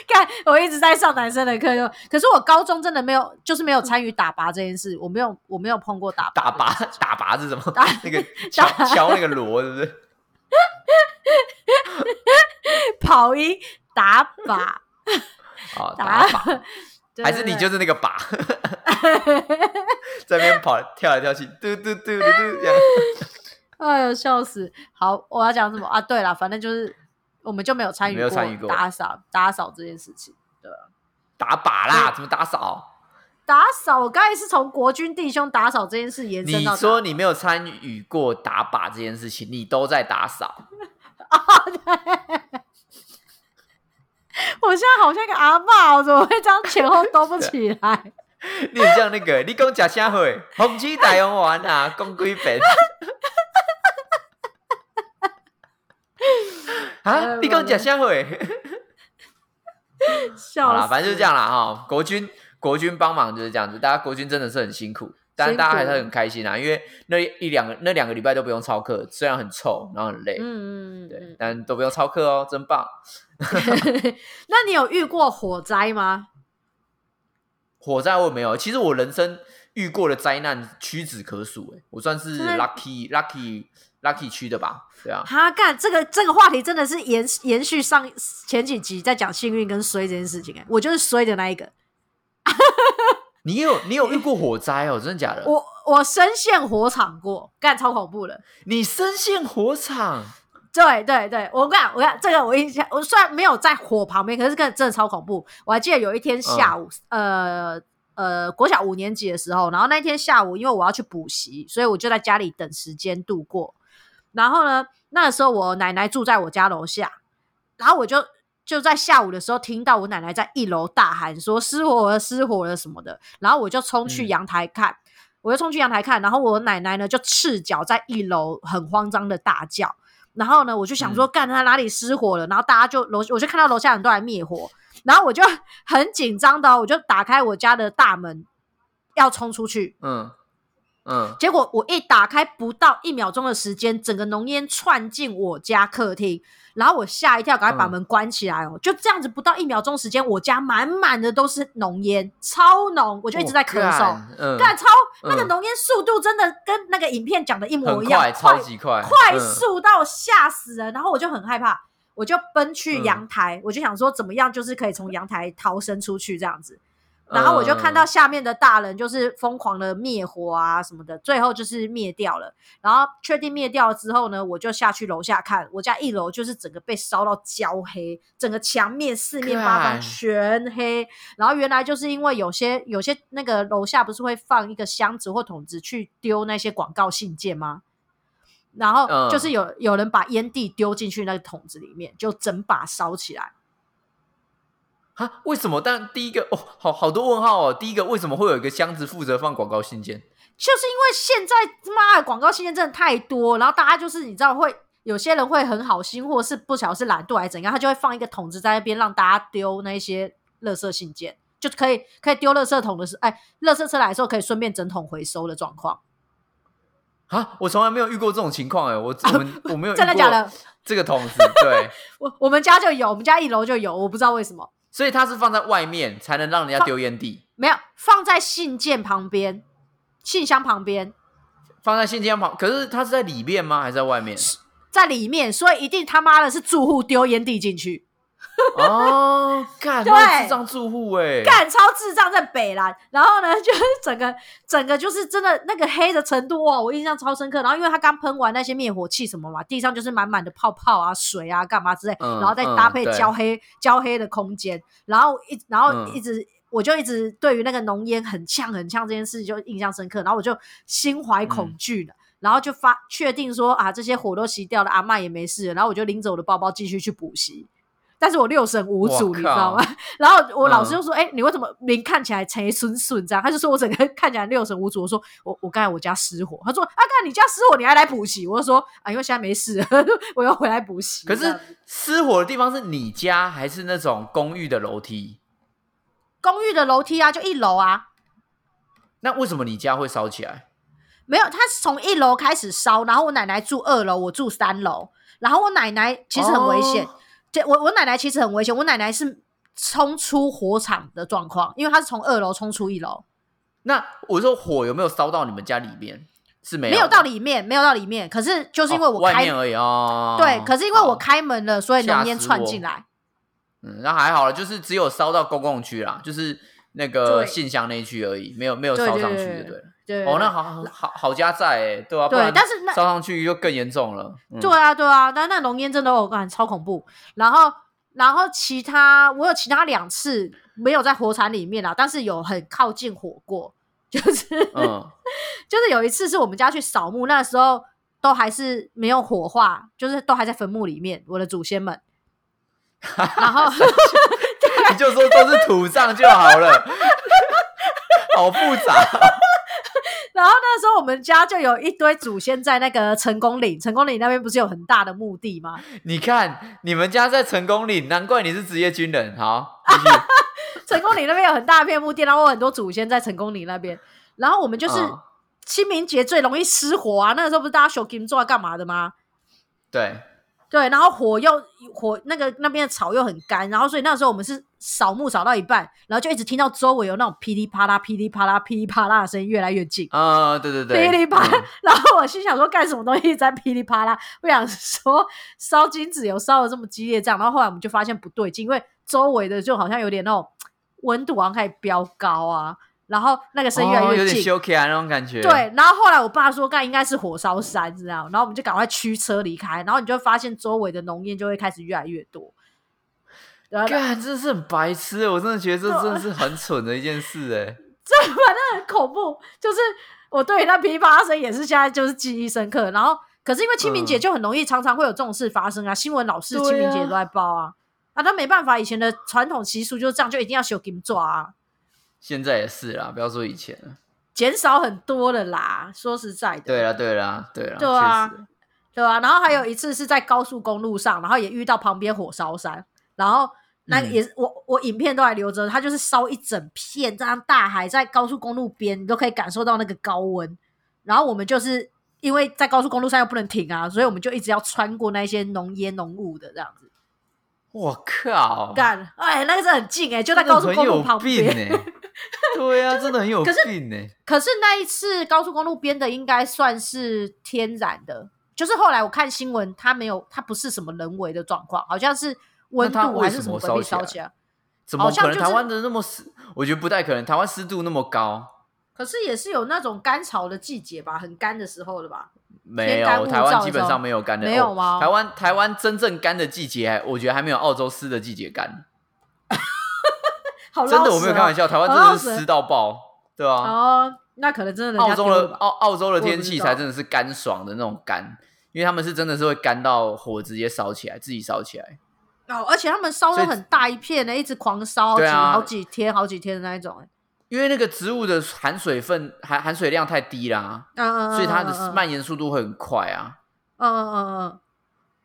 看，我一直在上男生的课，就可是我高中真的没有，就是没有参与打靶这件事，我没有，我没有碰过打打靶，打靶是什么？那个敲敲那个锣，是不是？跑音打靶，啊，打靶，还是你就是那个靶，在那边跑跳来跳去，嘟嘟嘟嘟嘟这样。哎呦，笑死！好，我要讲什么啊？对了，反正就是。我们就没有参与过打扫打扫这件事情，对打靶啦，怎么打扫？打扫，我刚才是从国军弟兄打扫这件事延伸到。你说你没有参与过打靶这件事情，你都在打扫。我现在好像个阿爸，我怎么会这样前后兜不 起来？你很像那个，你讲假虾会，红旗大用完啊，讲几遍。啊！你刚讲下回，好了，反正就是这样啦哈。国军国军帮忙就是这样子，大家国军真的是很辛苦，但大家还是很开心啊，因为那一两个那两个礼拜都不用操课，虽然很臭，然后很累，嗯嗯嗯，对，但都不用操课哦，真棒。那你有遇过火灾吗？火灾我没有，其实我人生遇过的灾难屈指可数，哎，我算是 lucky lucky。Lucky 区的吧，对啊。他干这个这个话题真的是延延续上前几集在讲幸运跟衰这件事情哎，我就是衰的那一个。你有你有遇过火灾哦？真的假的？我我深陷火场过，干超恐怖的。你深陷火场？对对对，我讲我讲这个我印象，我虽然没有在火旁边，可是真的超恐怖。我还记得有一天下午，呃呃，国小五年级的时候，然后那天下午，因为我要去补习，所以我就在家里等时间度过。然后呢？那个时候我奶奶住在我家楼下，然后我就就在下午的时候听到我奶奶在一楼大喊说失火了，失火了什么的。然后我就冲去阳台看，我就冲去阳台看，然后我奶奶呢就赤脚在一楼很慌张的大叫。然后呢，我就想说，干他哪里失火了？然后大家就楼，我就看到楼下人都来灭火，然后我就很紧张的，我就打开我家的大门要冲出去。嗯。嗯，结果我一打开，不到一秒钟的时间，整个浓烟窜进我家客厅，然后我吓一跳，赶快把门关起来哦。就这样子，不到一秒钟时间，我家满满的都是浓烟，超浓，我就一直在咳嗽。嗯，干超那个浓烟速度真的跟那个影片讲的一模一样，快，超级快，快速到吓死人。然后我就很害怕，我就奔去阳台，我就想说怎么样，就是可以从阳台逃生出去这样子。然后我就看到下面的大人就是疯狂的灭火啊什么的，最后就是灭掉了。然后确定灭掉之后呢，我就下去楼下看，我家一楼就是整个被烧到焦黑，整个墙面四面八方全黑。然后原来就是因为有些有些那个楼下不是会放一个箱子或桶子去丢那些广告信件吗？然后就是有有人把烟蒂丢进去那个桶子里面，就整把烧起来。啊？为什么？但第一个哦，好好多问号哦。第一个，为什么会有一个箱子负责放广告信件？就是因为现在妈的广告信件真的太多，然后大家就是你知道会有些人会很好心，或是不晓得是懒惰还是怎样，他就会放一个桶子在那边让大家丢那些垃圾信件，就可以可以丢垃圾桶的时候，哎，垃圾车来的时候可以顺便整桶回收的状况。啊，我从来没有遇过这种情况哎，我我们 我没有真的假的这个桶子，对 我我们家就有，我们家一楼就有，我不知道为什么。所以它是放在外面，才能让人家丢烟蒂。没有放在信件旁边，信箱旁边，放在信件旁。可是它是在里面吗？还是在外面？在里面，所以一定他妈的是住户丢烟蒂进去。哦，干，对，智障住户哎，干超智障在北兰，然后呢，就是整个整个就是真的那个黑的程度哦，我印象超深刻。然后因为他刚喷完那些灭火器什么嘛，地上就是满满的泡泡啊、水啊、干嘛之类，然后再搭配焦黑焦黑的空间，然后一然后一直我就一直对于那个浓烟很呛很呛这件事就印象深刻，然后我就心怀恐惧了，然后就发确定说啊，这些火都熄掉了，阿妈也没事，然后我就拎着我的包包继续去补习。但是我六神无主，你知道吗？然后我老师就说：“哎，你为什么脸看起来贼顺顺这样？”他就说我整个看起来六神无主。我说：“我我刚才我家失火。”他说：“啊，刚你家失火，你还来补习？”我就说：“啊，因为现在没事，我要回来补习。”可是失火的地方是你家还是那种公寓的楼梯？公寓的楼梯啊，就一楼啊。那为什么你家会烧起来？没有，他是从一楼开始烧，然后我奶奶住二楼，我住三楼，然后我奶奶其实很危险。这我我奶奶其实很危险，我奶奶是冲出火场的状况，因为她是从二楼冲出一楼，那我说火有没有烧到你们家里面？是没没有到里面，没有到里面。可是就是因为哦我开、外面而已哦。对，可是因为我开门了，所以浓烟窜进来。嗯，那还好了，就是只有烧到公共区啦，就是那个信箱那一区而已，没有没有烧上去对对就对了。对，哦，那好好好好家在哎，对啊，不对但是那烧上去就更严重了。嗯对啊，对啊，但那浓烟真的我感超恐怖。然后，然后其他我有其他两次没有在火场里面啦，但是有很靠近火过，就是、嗯，就是有一次是我们家去扫墓，那时候都还是没有火化，就是都还在坟墓里面，我的祖先们。然后 你就说都是土葬就好了，好复杂。然后那时候我们家就有一堆祖先在那个成功岭，成功岭那边不是有很大的墓地吗？你看，你们家在成功岭，难怪你是职业军人。好，成功岭那边有很大片墓地，然后有很多祖先在成功岭那边。然后我们就是嗯清明节最容易失火啊，那个时候不是大家修金做干嘛的吗？对，对，然后火又火那个那边的草又很干，然后所以那时候我们是扫墓扫到一半，然后就一直听到周围有那种噼里啪啦、噼里啪啦、噼里啪啦的声音越来越近。啊，对对对，噼里啪啦嗯，然后我心想说干什么东西在噼里啪啦？我想说烧金子有烧的这么激烈这样，然后后来我们就发现不对劲，因为周围的就好像有点那种温度好像开始飙高啊，然后那个声音越来哦有点越近，羞起来那种感觉。对，然后后来我爸说，干应该是火烧山这样，然后我们就赶快驱车离开，然后你就会发现周围的浓烟就会开始越来越多。干，真的是很白痴，我真的觉得这真的是很蠢的一件事哎。这反正很恐怖，就是我对于那噼里啪声也是现在就是记忆深刻。然后可是因为清明节嗯就很容易常常会有这种事发生啊，新闻老是清明节都在报啊，啊，他没办法，以前的传统习俗就是这样，就一定要修金抓啊，现在也是啦，不要说以前了。减少很多了啦。说实在的，对啦，对啦，对啦，对啊对啊，然后还有一次是在高速公路上，然后也遇到旁边火烧山，然后那也是、我我影片都还留着，它就是烧一整片这样大海在高速公路边，你都可以感受到那个高温。然后我们就是因为在高速公路上又不能停啊，所以我们就一直要穿过那些浓烟浓雾的这样子我靠，干。哎，那个是很近哎、就在高速公路旁病边。哎。对啊，真的很有病呢。可是那一次高速公路边的应该算是天然的，就是后来我看新闻，它没有，它不是什么人为的状况，好像是温度还是什么么烧起来。怎么可能台湾的那么湿？我觉得不太可能，台湾湿度那么高。可是也是有那种干潮的季节吧，很干的时候了吧？没有，台湾基本上没有干的，哦没有吗台湾台湾真正干的季节，我觉得还没有澳洲湿的季节干。好真的，我没有开玩笑。台湾真的是湿到爆，对啊。哦，那可能真的人澳洲的澳澳洲的天气才真的是干爽的那种干，因为他们是真的是会干到火直接烧起来，自己烧起来。哦，而且他们烧所以的很大一片呢，一直狂烧好几、对啊好几天、好几天的那一种。哎因为那个植物的含水分含含水量太低啦，嗯嗯嗯，所以它的蔓延速度会很快啊。嗯嗯嗯嗯，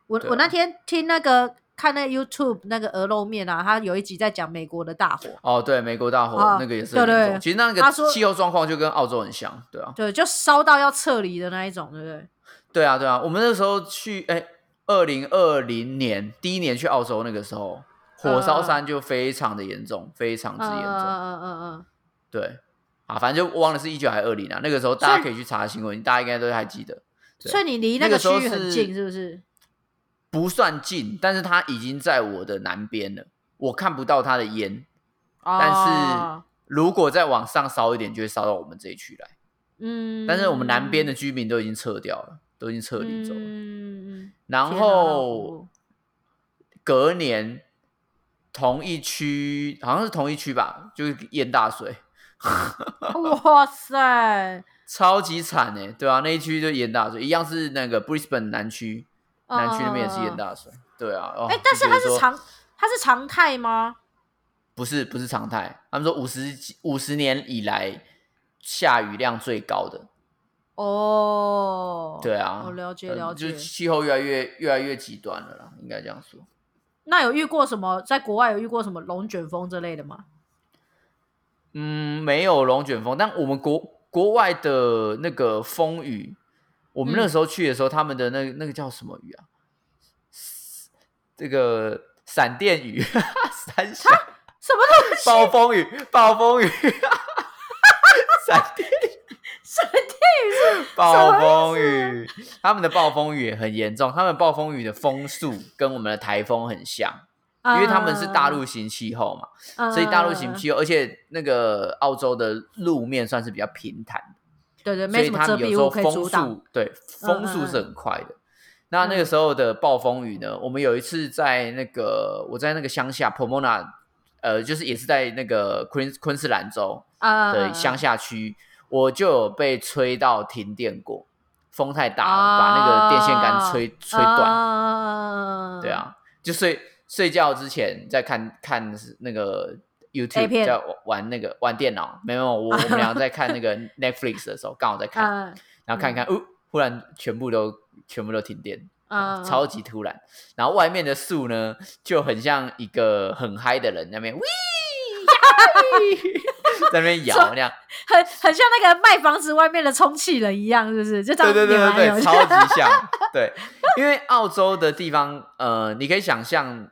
我、啊我那天听那个看那 YouTube 那个鹅肉面啊，他有一集在讲美国的大火，哦，对，美国大火、啊那个也是很对对严重。其实那个气候状况就跟澳洲很像，对啊，对，就烧到要撤离的那一种，对不对？对啊，对啊。我们那时候去，哎，二零二零年第一年去澳洲那个时候，火烧山就非常的严重，非常之嗯严重。嗯嗯嗯嗯对啊，反正就忘了是一九还是二零啊。那个时候大家可以去查新闻，大家应该都还记得。所以你离那那个区域很近，是不是？不算近，但是它已经在我的南边了，我看不到它的烟。但是哦如果再往上烧一点，就会烧到我们这一区来。嗯，但是我们南边的居民都已经撤掉了，都已经撤离走了。嗯嗯，然后隔年同一区好像是同一区吧，就是淹大水，哇塞，超级惨哎，对啊，那一区就淹大水，一样是那个 Brisbane 南区，南区那边也是淹嗯。大水，对啊。哦哎、但是它是常它是常态吗？不是不是常态，他们说五十五十年以来下雨量最高的，哦，对啊，我了解呃了解就是气候越来越越来越极端了啦，应该这样说。那有遇过什么？在国外有遇过什么龙卷风之类的吗？嗯，没有龙卷风，但我们国国外的那个风雨，我们那嗯时候去的时候，他们的那那个叫什么雨啊？这个闪电雨，三峡什么东西？暴风雨，暴风雨，闪电 闪电雨是暴风雨，他们的暴风雨也很严重，他们暴风雨的风速跟我们的台风很像，因为他们是大陆型气候嘛，嗯，所以大陆型嗯，气候，而且那个澳洲的路面算是比较平坦的。对对，所以没什么遮他们有时候蔽物可以阻风挡。速对嗯风速是很快的。那那个时候的暴风雨呢？我们有一次在那个我在那个乡下 Pomona，呃，就是也是在那个昆昆士兰州啊的乡下区，我就有被吹到停电过，风太大了，啊把那个电线杆吹吹断。断对，啊，就睡睡觉之前在看看那个 YouTube，片在玩那个玩电脑，没有我 我们俩在看那个 Netflix 的时候，刚好在看。嗯然后看一看，哦，忽然全部都全部都停电，嗯，超级突然。然后外面的树呢，就很像一个很嗨的人在那边，喂，在那边 摇那样。很很像那个卖房子外面的充气人一样，是不是？就这对对对对对，超级像。对，因为澳洲的地方，呃，你可以想象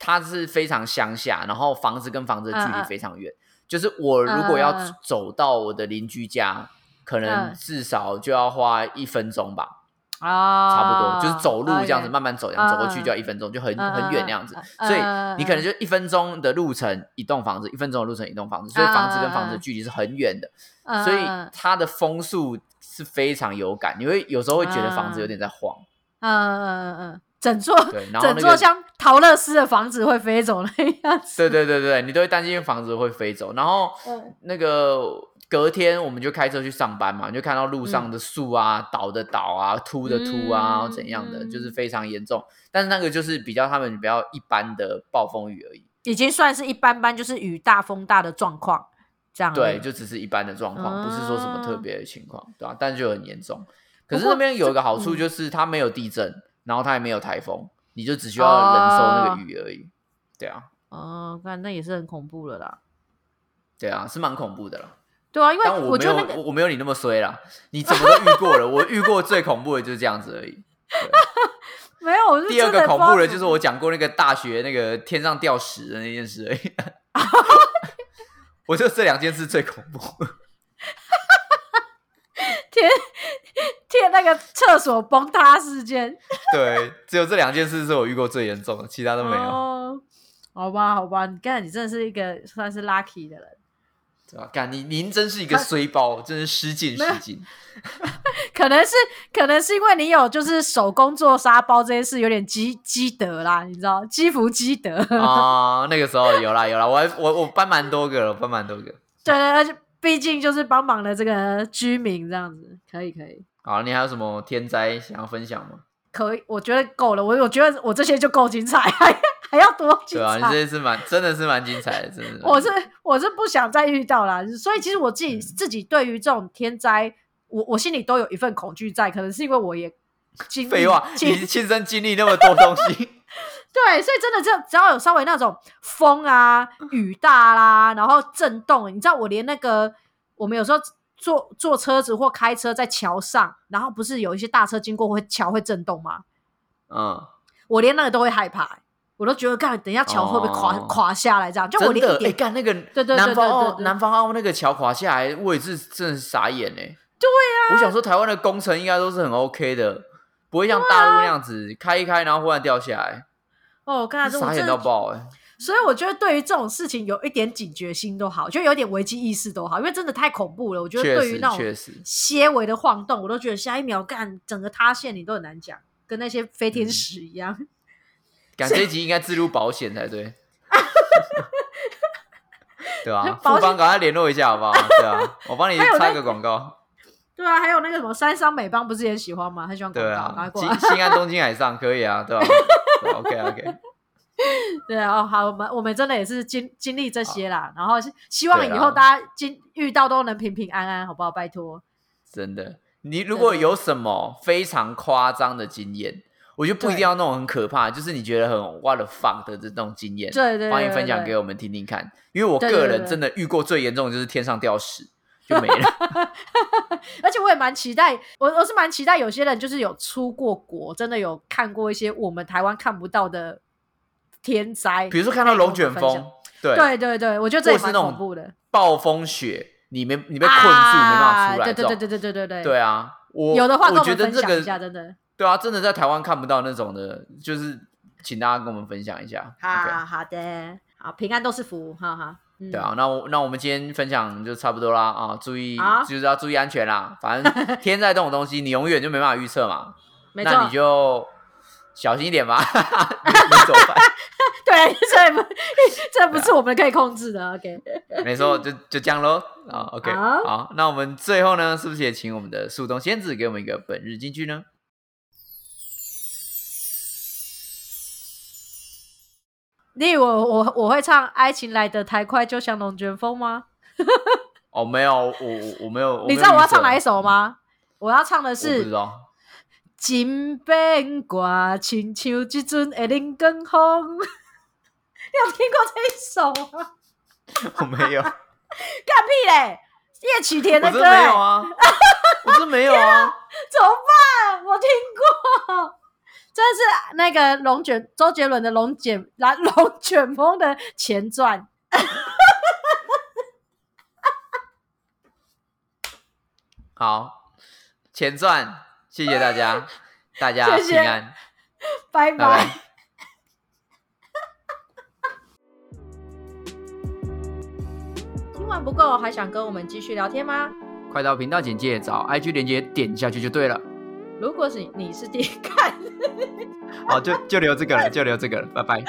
它是非常乡下，然后房子跟房子的距离非常远。就是我如果要走到我的邻居家，可能嗯。至少就要花一分钟吧。啊，差不多，就是走路这样子慢慢走，这样嗯走过去嗯就要一分钟，就很嗯很远那样子。所以你可能就一分钟的路程一栋房子，一分钟的路程一栋房子，所以房子跟房子的距离是很远的，嗯所以它的风速是非常有感，你会有时候会觉得房子有点在晃，嗯嗯嗯嗯，整座 整。座像陶乐斯的房子会飞走那样子。对对对对，你都会担心房子会飞走，然后嗯那个隔天我们就开车去上班嘛，你就看到路上的树啊、倒的倒啊、秃的秃啊，嗯怎样的，嗯就是非常严重。但是那个就是比较他们比较一般的暴风雨而已，已经算是一般般，就是雨大风大的状况，这样对，就只是一般的状况，不是说什么特嗯别的情况，对吧、但就很严重。可是那边有一个好处嗯就是它没有地震，然后它也没有台风，你就只需要忍受那哦个雨而已。对啊，哦，那那也是很恐怖了啦。对啊，是蛮恐怖的啦。对啊，因为但我没有，我我没有你那么衰啦。你怎么都遇过了，我遇过最恐怖的就是这样子而已。没有，我是第二个恐怖的就是我讲过那个大学那个天上掉屎的那件事而已。我觉得这两件事最恐怖。贴贴那个厕所崩塌事件。对，只有这两件事是我遇过最严重的，其他都没有。哦，好吧，好吧，你看你真的是一个算是 lucky 的人。对吧？干你，您真是一个衰包，真是失敬失敬。可能是可能是因为你有就是手工做沙包这件事有点积积德啦，你知道积福积德。啊、那个时候有啦有啦，我还我我搬蛮多个了，我搬蛮多个。对对，而且毕竟就是帮忙了这个居民这样子，可以可以好，你还有什么天灾想要分享吗？可以，我觉得够了。我我觉得我这些就够精彩，还还要多精对啊，你这？些是蛮真的是蛮精彩的，真的。我是我是不想再遇到啦，所以其实我自己、嗯自己对于这种天灾，我我心里都有一份恐惧在，可能是因为我也经历废话，经你亲身经历那么多东西，对，所以真的就只要有稍微那种风啊、雨大啦，然后震动，你知道我连那个我们有时候坐坐车子或开车在桥上，然后不是有一些大车经过会桥会震动吗？嗯，我连那个都会害怕、我都觉得干，等一下桥会不会垮、哦垮下来？这样，就我真的，哎，连一点，干那个对对对南方对对对澳南方澳那个桥垮下来，我也是真的是傻眼哎。对啊，我想说台湾的工程应该都是很 OK 的，不会像大陆那样子开一开然后忽然掉下来，哦，刚才傻眼真的，到爆哎。所以我觉得对于这种事情有一点警觉心都好，就有点危机意识都好，因为真的太恐怖了。我觉得对于那种些微的晃动，我都觉得下一秒干整个塌陷，你都很难讲，跟那些飞嗯天使一样。感这一集应该自入保险才对。对吧、保险富邦赶快联络一下好不好？对啊，我帮你插个广告。对啊，还有那个什么三商美邦，不是也喜欢吗？很喜欢广对告，赶快啊，过来。新新安东京海上可以啊，对吧、OK OK，对啊，哦，好，我们我们真的也是经经历这些啦，然后希希望以后大家经遇到都能平平安安，好不好？拜托。真的。你如果有什么非常夸张的经验，我觉得不一定要那种很可怕，就是你觉得很 what the fuck 的这种经验，对对对欢迎分享对给我们听听看。因为我个人真的遇过最严重的就是天上掉屎就没了。而且我也蛮期待，我我是蛮期待有些人就是有出过国，真的有看过一些我们台湾看不到的天灾，比如说看到龙卷风，对对对对，我觉得这也蛮恐怖的。暴风雪，你没你被困住，没办法出来。对对对对对对对对。对啊，我有的话我觉得这个真的。对啊，真的在台湾看不到那种的，就是请大家跟我们分享一下。好好的，好平安都是福，哈哈。对啊，那我那我们今天分享就差不多啦啊，注意就是要注意安全啦。反正 天在这种东西，你永远就没办法预测嘛。那你就小心一点吧。你走吧。对，这不这不是我们可以控制的。OK，没错，就就这样喽啊。OK，好，那我们最后呢，是不是也请我们的树洞仙子给我们一个本日金句呢？你以为我我会唱《爱情来的太快，就像龙卷风》吗？哦，没有，我我我没有。你知道我要唱哪一首吗？我要唱的是。金边挂，亲像一阵会冷更风。你有听过这一首吗？我没有。干屁嘞！叶启田的歌。没有啊。我真没有啊。怎么办？我听过。这是那个龙卷周杰伦的龙卷来龙卷风的前传。好，前传，谢谢大家，大家平安，拜拜。听完不够，还想跟我们继续聊天吗？快到频道简介找 IG 连接点下去就对了。如果是你是第一看，好，就就留这个了，就留这个了，拜拜。